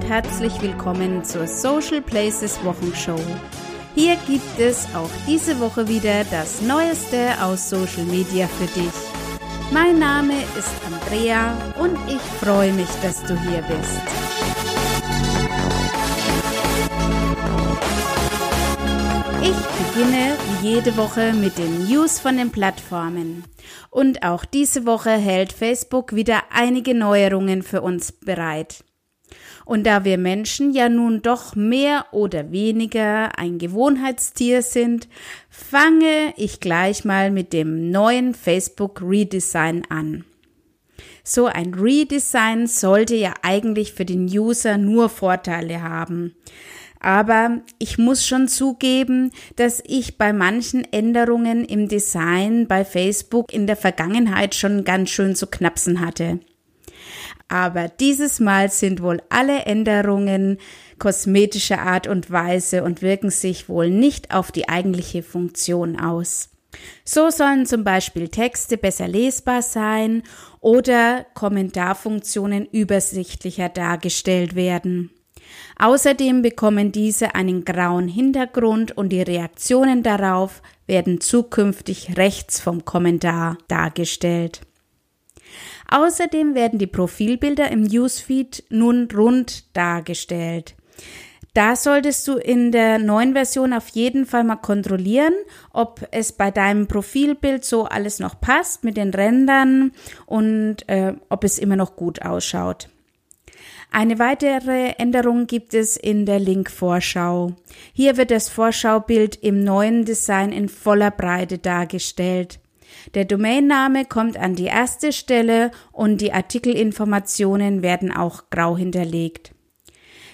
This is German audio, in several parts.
und herzlich willkommen zur Social Places Wochenshow. Hier gibt es auch diese Woche wieder das Neueste aus Social Media für dich. Mein Name ist Andrea und ich freue mich, dass du hier bist. Ich beginne wie jede Woche mit den News von den Plattformen. Und auch diese Woche hält Facebook wieder einige Neuerungen für uns bereit. Und da wir Menschen ja nun doch mehr oder weniger ein Gewohnheitstier sind, fange ich gleich mal mit dem neuen Facebook Redesign an. So ein Redesign sollte ja eigentlich für den User nur Vorteile haben. Aber ich muss schon zugeben, dass ich bei manchen Änderungen im Design bei Facebook in der Vergangenheit schon ganz schön zu knapsen hatte. Aber dieses Mal sind wohl alle Änderungen kosmetischer Art und Weise und wirken sich wohl nicht auf die eigentliche Funktion aus. So sollen zum Beispiel Texte besser lesbar sein oder Kommentarfunktionen übersichtlicher dargestellt werden. Außerdem bekommen diese einen grauen Hintergrund und die Reaktionen darauf werden zukünftig rechts vom Kommentar dargestellt. Außerdem werden die Profilbilder im Newsfeed nun rund dargestellt. Da solltest du in der neuen Version auf jeden Fall mal kontrollieren, ob es bei deinem Profilbild so alles noch passt mit den Rändern und äh, ob es immer noch gut ausschaut. Eine weitere Änderung gibt es in der Link-Vorschau. Hier wird das Vorschaubild im neuen Design in voller Breite dargestellt. Der Domainname kommt an die erste Stelle und die Artikelinformationen werden auch grau hinterlegt.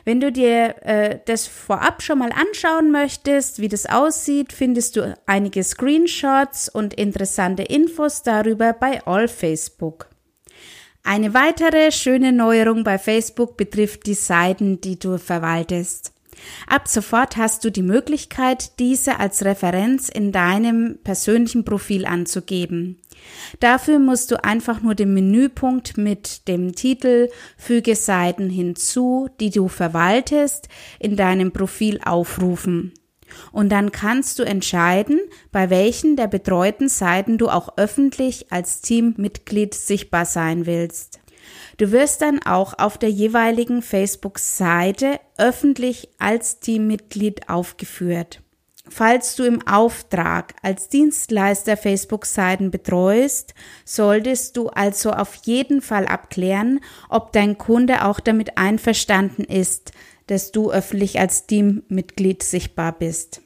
Wenn du dir äh, das vorab schon mal anschauen möchtest, wie das aussieht, findest du einige Screenshots und interessante Infos darüber bei All Facebook. Eine weitere schöne Neuerung bei Facebook betrifft die Seiten, die du verwaltest. Ab sofort hast du die Möglichkeit, diese als Referenz in deinem persönlichen Profil anzugeben. Dafür musst du einfach nur den Menüpunkt mit dem Titel Füge Seiten hinzu, die du verwaltest, in deinem Profil aufrufen. Und dann kannst du entscheiden, bei welchen der betreuten Seiten du auch öffentlich als Teammitglied sichtbar sein willst. Du wirst dann auch auf der jeweiligen Facebook-Seite öffentlich als Teammitglied aufgeführt. Falls du im Auftrag als Dienstleister Facebook-Seiten betreust, solltest du also auf jeden Fall abklären, ob dein Kunde auch damit einverstanden ist, dass du öffentlich als Teammitglied sichtbar bist.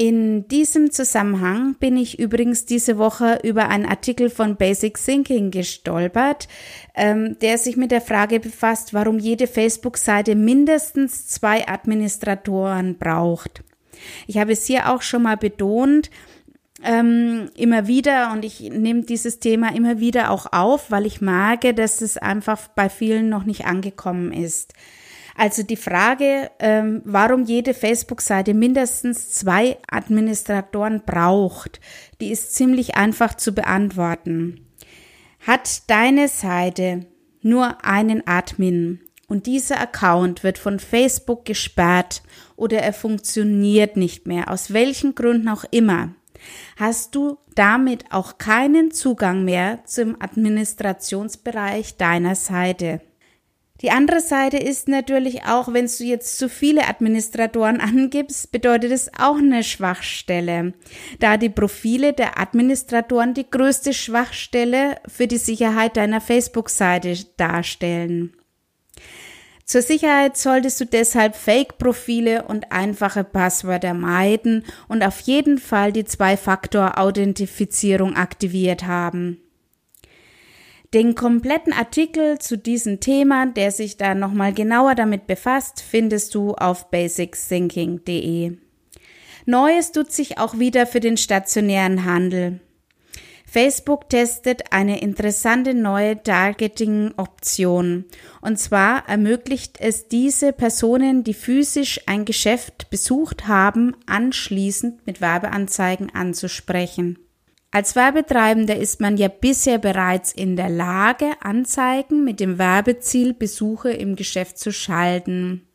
In diesem Zusammenhang bin ich übrigens diese Woche über einen Artikel von Basic Thinking gestolpert, ähm, der sich mit der Frage befasst, warum jede Facebook-Seite mindestens zwei Administratoren braucht. Ich habe es hier auch schon mal betont, ähm, immer wieder und ich nehme dieses Thema immer wieder auch auf, weil ich merke, dass es einfach bei vielen noch nicht angekommen ist. Also die Frage, ähm, warum jede Facebook-Seite mindestens zwei Administratoren braucht, die ist ziemlich einfach zu beantworten. Hat deine Seite nur einen Admin und dieser Account wird von Facebook gesperrt oder er funktioniert nicht mehr, aus welchen Gründen auch immer, hast du damit auch keinen Zugang mehr zum Administrationsbereich deiner Seite. Die andere Seite ist natürlich auch, wenn du jetzt zu viele Administratoren angibst, bedeutet es auch eine Schwachstelle, da die Profile der Administratoren die größte Schwachstelle für die Sicherheit deiner Facebook-Seite darstellen. Zur Sicherheit solltest du deshalb Fake-Profile und einfache Passwörter meiden und auf jeden Fall die Zwei-Faktor-Authentifizierung aktiviert haben. Den kompletten Artikel zu diesem Thema, der sich da nochmal genauer damit befasst, findest du auf basicthinking.de. Neues tut sich auch wieder für den stationären Handel. Facebook testet eine interessante neue Targeting-Option. Und zwar ermöglicht es diese Personen, die physisch ein Geschäft besucht haben, anschließend mit Werbeanzeigen anzusprechen. Als Werbetreibender ist man ja bisher bereits in der Lage, Anzeigen mit dem Werbeziel Besuche im Geschäft zu schalten.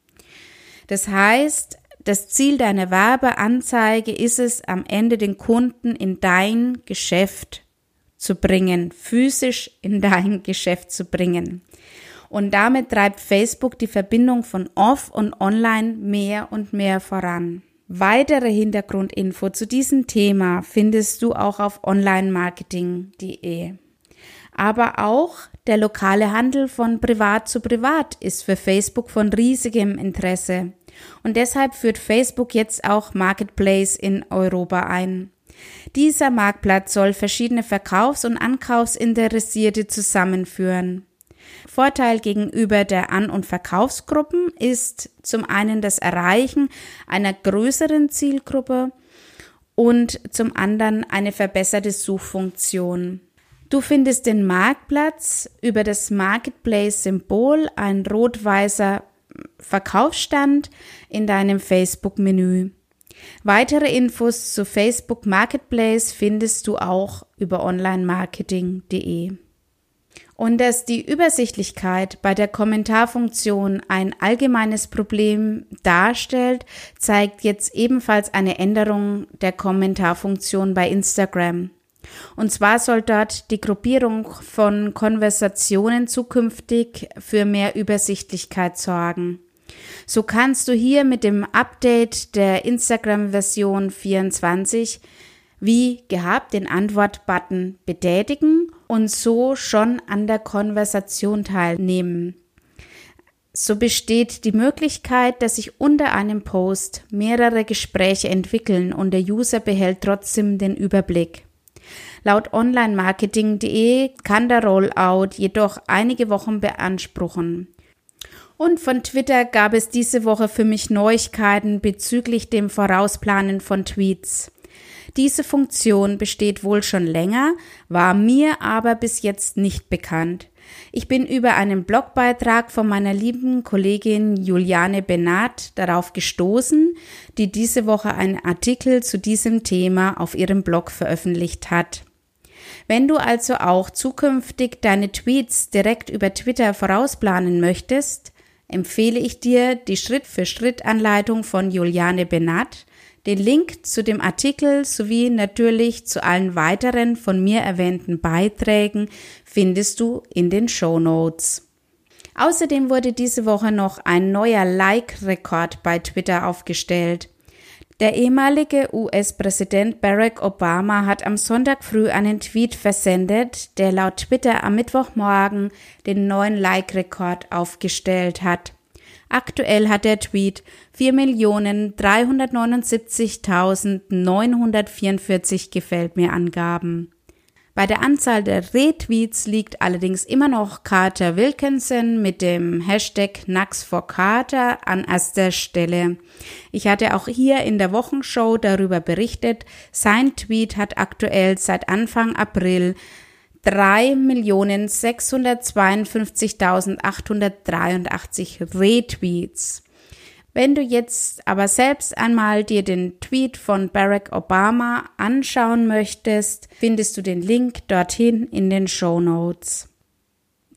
Das heißt, das Ziel deiner Werbeanzeige ist es, am Ende den Kunden in dein Geschäft zu bringen, physisch in dein Geschäft zu bringen. Und damit treibt Facebook die Verbindung von Off und Online mehr und mehr voran. Weitere Hintergrundinfo zu diesem Thema findest du auch auf onlinemarketing.de. Aber auch der lokale Handel von privat zu privat ist für Facebook von riesigem Interesse. Und deshalb führt Facebook jetzt auch Marketplace in Europa ein. Dieser Marktplatz soll verschiedene Verkaufs- und Ankaufsinteressierte zusammenführen. Vorteil gegenüber der An- und Verkaufsgruppen ist zum einen das Erreichen einer größeren Zielgruppe und zum anderen eine verbesserte Suchfunktion. Du findest den Marktplatz über das Marketplace-Symbol, ein rot-weißer Verkaufsstand in deinem Facebook-Menü. Weitere Infos zu Facebook Marketplace findest du auch über onlinemarketing.de. Und dass die Übersichtlichkeit bei der Kommentarfunktion ein allgemeines Problem darstellt, zeigt jetzt ebenfalls eine Änderung der Kommentarfunktion bei Instagram. Und zwar soll dort die Gruppierung von Konversationen zukünftig für mehr Übersichtlichkeit sorgen. So kannst du hier mit dem Update der Instagram-Version 24 wie gehabt den Antwort-Button betätigen und so schon an der Konversation teilnehmen. So besteht die Möglichkeit, dass sich unter einem Post mehrere Gespräche entwickeln und der User behält trotzdem den Überblick. Laut onlinemarketing.de kann der Rollout jedoch einige Wochen beanspruchen. Und von Twitter gab es diese Woche für mich Neuigkeiten bezüglich dem Vorausplanen von Tweets. Diese Funktion besteht wohl schon länger, war mir aber bis jetzt nicht bekannt. Ich bin über einen Blogbeitrag von meiner lieben Kollegin Juliane Benat darauf gestoßen, die diese Woche einen Artikel zu diesem Thema auf ihrem Blog veröffentlicht hat. Wenn du also auch zukünftig deine Tweets direkt über Twitter vorausplanen möchtest, empfehle ich dir die Schritt-für-Schritt-Anleitung von Juliane Benat, den Link zu dem Artikel sowie natürlich zu allen weiteren von mir erwähnten Beiträgen findest du in den Show Notes. Außerdem wurde diese Woche noch ein neuer Like-Rekord bei Twitter aufgestellt. Der ehemalige US-Präsident Barack Obama hat am Sonntag früh einen Tweet versendet, der laut Twitter am Mittwochmorgen den neuen Like-Rekord aufgestellt hat. Aktuell hat der Tweet 4.379.944 gefällt mir Angaben. Bei der Anzahl der Retweets liegt allerdings immer noch Carter Wilkinson mit dem Hashtag Nux for Carter an erster Stelle. Ich hatte auch hier in der Wochenshow darüber berichtet. Sein Tweet hat aktuell seit Anfang April 3.652.883 Retweets. Wenn du jetzt aber selbst einmal dir den Tweet von Barack Obama anschauen möchtest, findest du den Link dorthin in den Show Notes.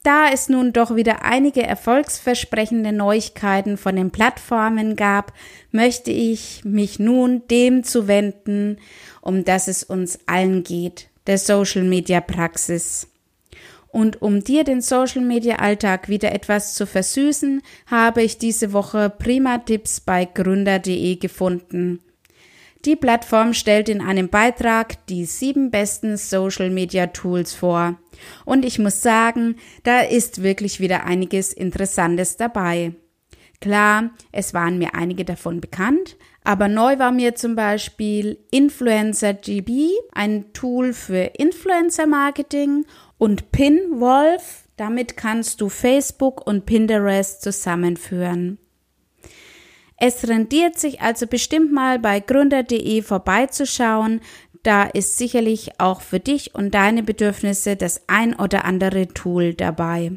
Da es nun doch wieder einige erfolgsversprechende Neuigkeiten von den Plattformen gab, möchte ich mich nun dem zuwenden, um das es uns allen geht, der Social Media Praxis. Und um dir den Social Media Alltag wieder etwas zu versüßen, habe ich diese Woche prima Tipps bei gründer.de gefunden. Die Plattform stellt in einem Beitrag die sieben besten Social Media Tools vor. Und ich muss sagen, da ist wirklich wieder einiges Interessantes dabei. Klar, es waren mir einige davon bekannt, aber neu war mir zum Beispiel Influencer GB, ein Tool für Influencer Marketing und Pinwolf, damit kannst du Facebook und Pinterest zusammenführen. Es rendiert sich also bestimmt mal bei gründer.de vorbeizuschauen, da ist sicherlich auch für dich und deine Bedürfnisse das ein oder andere Tool dabei.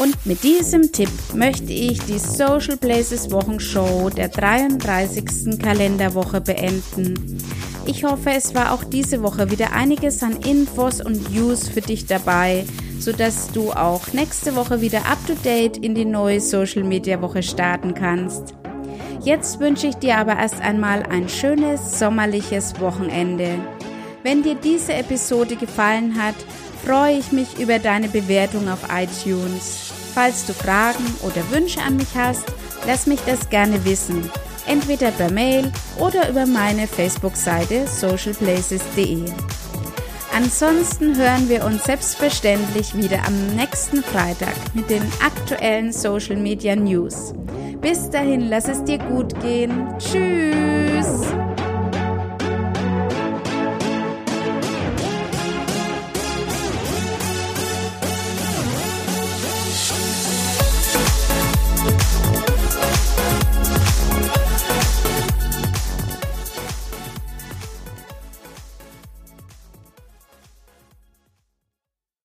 Und mit diesem Tipp möchte ich die Social Places Wochenshow der 33. Kalenderwoche beenden. Ich hoffe, es war auch diese Woche wieder einiges an Infos und News für dich dabei, sodass du auch nächste Woche wieder up to date in die neue Social Media Woche starten kannst. Jetzt wünsche ich dir aber erst einmal ein schönes sommerliches Wochenende. Wenn dir diese Episode gefallen hat, freue ich mich über deine Bewertung auf iTunes. Falls du Fragen oder Wünsche an mich hast, lass mich das gerne wissen. Entweder per Mail oder über meine Facebook-Seite socialplaces.de. Ansonsten hören wir uns selbstverständlich wieder am nächsten Freitag mit den aktuellen Social Media News. Bis dahin, lass es dir gut gehen. Tschüss!